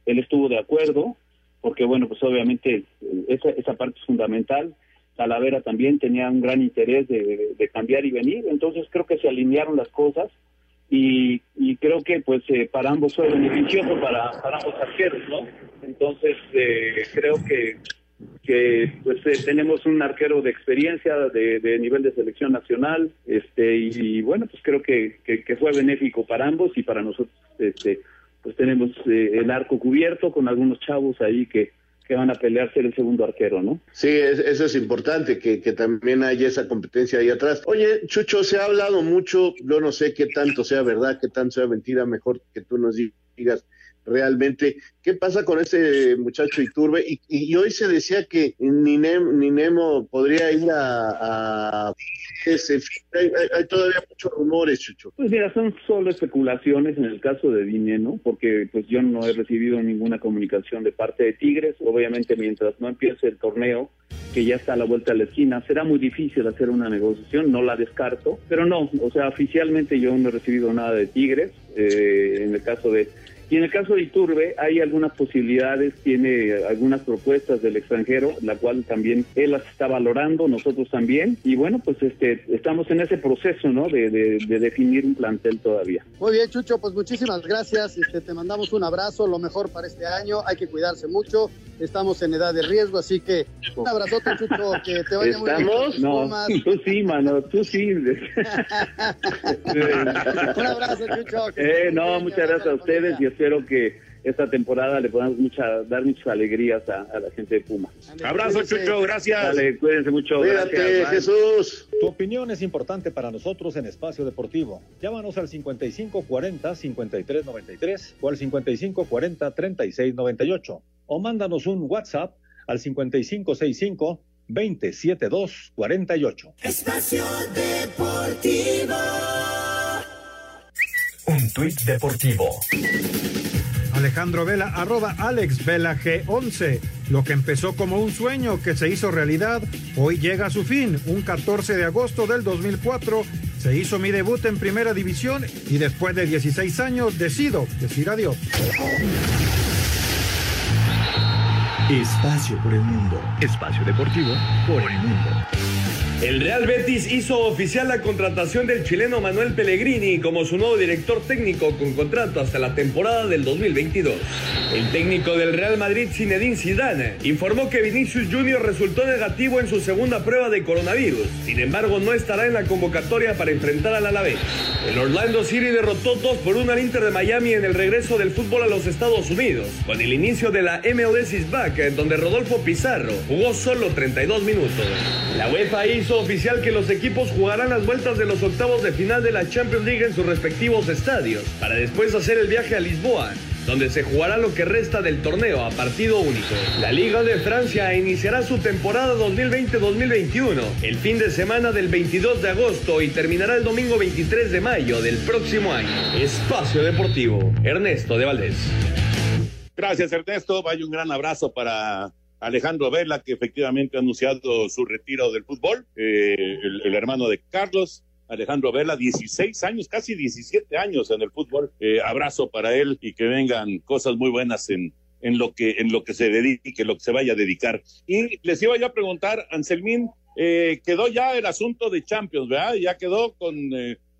él estuvo de acuerdo, porque bueno, pues obviamente eh, esa, esa parte es fundamental. Talavera también tenía un gran interés de, cambiar y venir, entonces creo que se alinearon las cosas y, y creo que pues eh, para ambos fue beneficioso para, para ambos arqueros, ¿no? Entonces eh, creo que que pues tenemos un arquero de experiencia de, de, nivel de selección nacional este y, bueno pues creo que, que, que, fue benéfico para ambos y para nosotros este pues tenemos eh, el arco cubierto con algunos chavos ahí que, que van a pelear ser el segundo arquero, ¿no? Sí, eso es importante, que, que también haya esa competencia ahí atrás. Oye, Chucho, se ha hablado mucho, yo no sé qué tanto sea verdad, qué tanto sea mentira, mejor que tú nos digas realmente qué pasa con ese muchacho Iturbe. Y, y hoy se decía que ni, Nemo podría ir a, ese. Hay, todavía muchos rumores, Chucho. Pues mira, son solo especulaciones en el caso de Dine, ¿no? Porque pues yo no he recibido ninguna comunicación de parte de Tigres. Obviamente, mientras no empiece el torneo, que ya está a la vuelta de la esquina, será muy difícil hacer una negociación, no la descarto, pero no, o sea, oficialmente yo no he recibido nada de Tigres. Eh, en el caso de y en el caso de Iturbe hay algunas posibilidades, tiene algunas propuestas del extranjero, la cual también él las está valorando, nosotros también. Y bueno, pues este estamos en ese proceso, ¿no? De, definir un plantel todavía. Muy bien, Chucho, pues muchísimas gracias. Este, te mandamos un abrazo, lo mejor para este año. Hay que cuidarse mucho. Estamos en edad de riesgo, así que un abrazote, Chucho, que te vaya muy bien. No, tú sí, mano, tú sí. un abrazo, Chucho. Eh, no, muchas gracias a ustedes y espero que esta temporada le podamos mucha, dar muchas alegrías a, la gente de Puma. Abrazo, Chucho, gracias. Dale, cuídense mucho. Cuídate, Jesús. Tu opinión es importante para nosotros en Espacio Deportivo. Llámanos al 5540-5393 o al 5540-3698 o mándanos un WhatsApp al 5565 27248. Espacio Deportivo. Un tuit deportivo. Alejandro Vela, arroba Alex Vela G11. Lo que empezó como un sueño que se hizo realidad, hoy llega a su fin. Un 14 de agosto del 2004 se hizo mi debut en primera división y después de 16 años decido decir adiós. Espacio por el mundo. Espacio deportivo por el mundo. El Real Betis hizo oficial la contratación del chileno Manuel Pellegrini como su nuevo director técnico con contrato hasta la temporada del 2022. El técnico del Real Madrid, Zinedine Zidane, informó que Vinicius Junior resultó negativo en su segunda prueba de coronavirus. Sin embargo, no estará en la convocatoria para enfrentar al Alavés. El Orlando City derrotó 2 por 1 al Inter de Miami en el regreso del fútbol a los Estados Unidos, con el inicio de la MLS Back, donde Rodolfo Pizarro jugó solo 32 minutos. La UEFA hizo oficial que los equipos jugarán las vueltas de los octavos de final de la Champions League en sus respectivos estadios, para después hacer el viaje a Lisboa, donde se jugará lo que resta del torneo a partido único. La Liga de Francia iniciará su temporada 2020-2021 el fin de semana del 22 de agosto y terminará el domingo 23 de mayo del próximo año. Espacio Deportivo, Ernesto de Valdés. Gracias Ernesto, vaya un gran abrazo para Alejandro Vela, que efectivamente ha anunciado su retiro del fútbol, eh, el, hermano de Carlos, Alejandro Vela, 16 años, casi 17 años en el fútbol. Eh, abrazo para él y que vengan cosas muy buenas en, en lo que en lo que se dedique, lo que se vaya a dedicar. Y les iba yo a preguntar, Anselmín, eh, quedó ya el asunto de Champions, ¿verdad? Ya quedó con,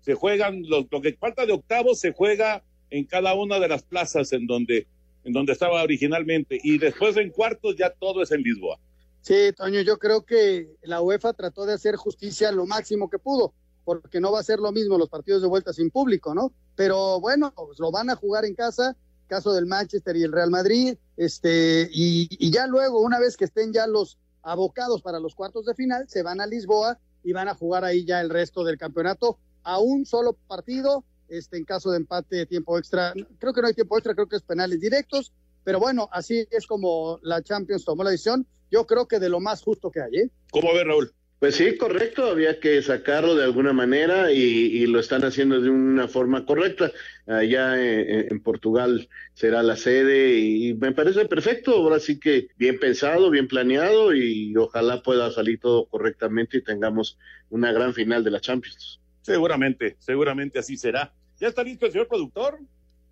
se juegan, lo, lo, que falta de octavos se juega en cada una de las plazas en donde, en donde estaba originalmente, y después en cuartos ya todo es en Lisboa. Sí, Toño, yo creo que la UEFA trató de hacer justicia lo máximo que pudo, porque no va a ser lo mismo los partidos de vuelta sin público, ¿no? Pero bueno, pues lo van a jugar en casa, caso del Manchester y el Real Madrid, este, y, y, ya luego, una vez que estén ya los abocados para los cuartos de final, se van a Lisboa y van a jugar ahí ya el resto del campeonato a un solo partido, este, en caso de empate de tiempo extra. Creo que no hay tiempo extra, creo que es penales directos, pero bueno, así es como la Champions tomó la decisión. Yo creo que de lo más justo que hay. ¿eh? ¿Cómo ve Raúl? Pues sí, correcto, había que sacarlo de alguna manera y, y lo están haciendo de una forma correcta. Allá en, en, Portugal será la sede y me parece perfecto, ahora sí que bien pensado, bien planeado y ojalá pueda salir todo correctamente y tengamos una gran final de la Champions. Seguramente, seguramente así será. ¿Ya está listo el señor productor?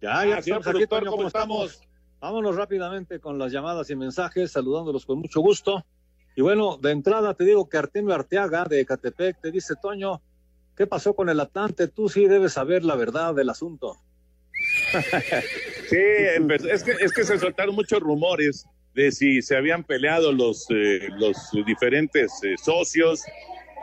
Ya, ya, ah, señor productor, aquí, ¿cómo estamos? estamos? Vámonos rápidamente con las llamadas y mensajes, saludándolos con mucho gusto. Y bueno, de entrada te digo que Artemio Arteaga de Ecatepec te dice, Toño, ¿qué pasó con el Atlante? Tú sí debes saber la verdad del asunto. sí, es que, es que se soltaron muchos rumores de si se habían peleado los, eh, los diferentes eh, socios.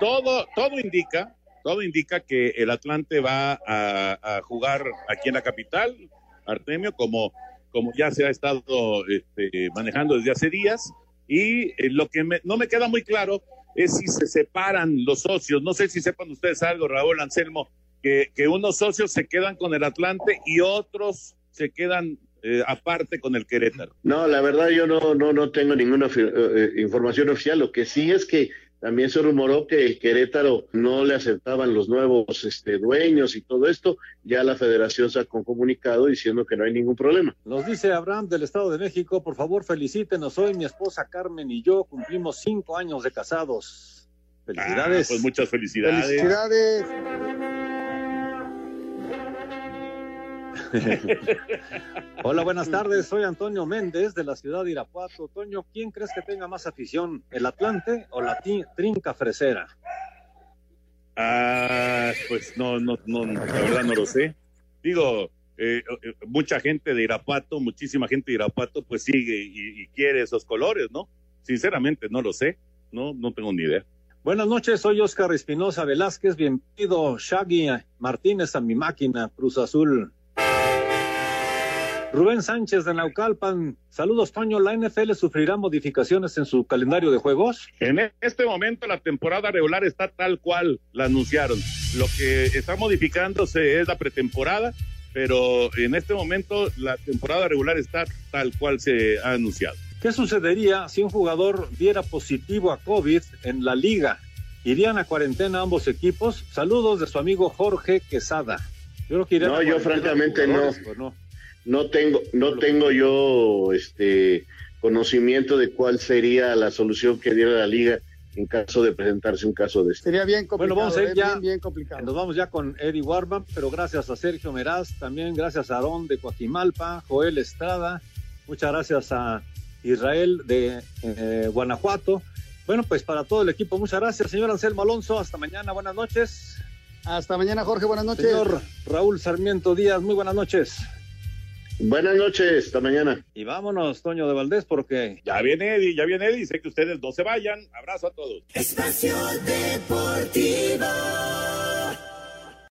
Todo, todo indica, todo indica que el Atlante va a, a, jugar aquí en la capital, Artemio, como, como ya se ha estado este, manejando desde hace días y eh, lo que me, no me queda muy claro es si se separan los socios. No sé si sepan ustedes algo, Raúl Anselmo, que, que unos socios se quedan con el Atlante y otros se quedan eh, aparte con el Querétaro. No, la verdad yo no, no, no tengo ninguna eh, información oficial. Lo que sí es que también se rumoró que el Querétaro no le aceptaban los nuevos este, dueños y todo esto. Ya la federación sacó un comunicado diciendo que no hay ningún problema. Nos dice Abraham del Estado de México, por favor felicítenos. Hoy mi esposa Carmen y yo cumplimos cinco años de casados. Felicidades. Ah, pues muchas felicidades. Felicidades. Hola, buenas tardes. Soy Antonio Méndez de la ciudad de Irapuato. Toño, ¿quién crees que tenga más afición, el Atlante o la trinca fresera? Ah, pues no, no, no, la verdad no lo sé. Digo, eh, eh, mucha gente de Irapuato, muchísima gente de Irapuato, pues sigue y, y, quiere esos colores, ¿no? Sinceramente no lo sé, no, no tengo ni idea. Buenas noches, soy Oscar Espinosa Velázquez, bienvenido Shaggy Martínez a mi máquina, Cruz Azul. Rubén Sánchez de Naucalpan. Saludos, Toño. ¿La NFL sufrirá modificaciones en su calendario de juegos? En este momento la temporada regular está tal cual la anunciaron. Lo que está modificándose es la pretemporada, pero en este momento la temporada regular está tal cual se ha anunciado. ¿Qué sucedería si un jugador diera positivo a COVID en la liga? ¿Irían a cuarentena ambos equipos? Saludos de su amigo Jorge Quesada. Yo no, no yo francamente no. No no tengo, no tengo yo este conocimiento de cuál sería la solución que diera la liga en caso de presentarse un caso de este. Sería bien complicado. Bueno, vamos a ir ¿eh? ya. Bien, bien complicado. Nos vamos ya con Eddie Warman, pero gracias a Sergio Meraz, también gracias a Aarón de Coajimalpa, Joel Estrada, muchas gracias a Israel de eh, Guanajuato. Bueno, pues para todo el equipo, muchas gracias, señor Anselmo Alonso. Hasta mañana, buenas noches. Hasta mañana, Jorge, buenas noches. Señor Raúl Sarmiento Díaz, muy buenas noches. Buenas noches, hasta mañana. Y vámonos, Toño de Valdés, porque ya viene Eddie, ya viene Eddie. Sé que ustedes no se vayan. Abrazo a todos. Espacio Deportivo.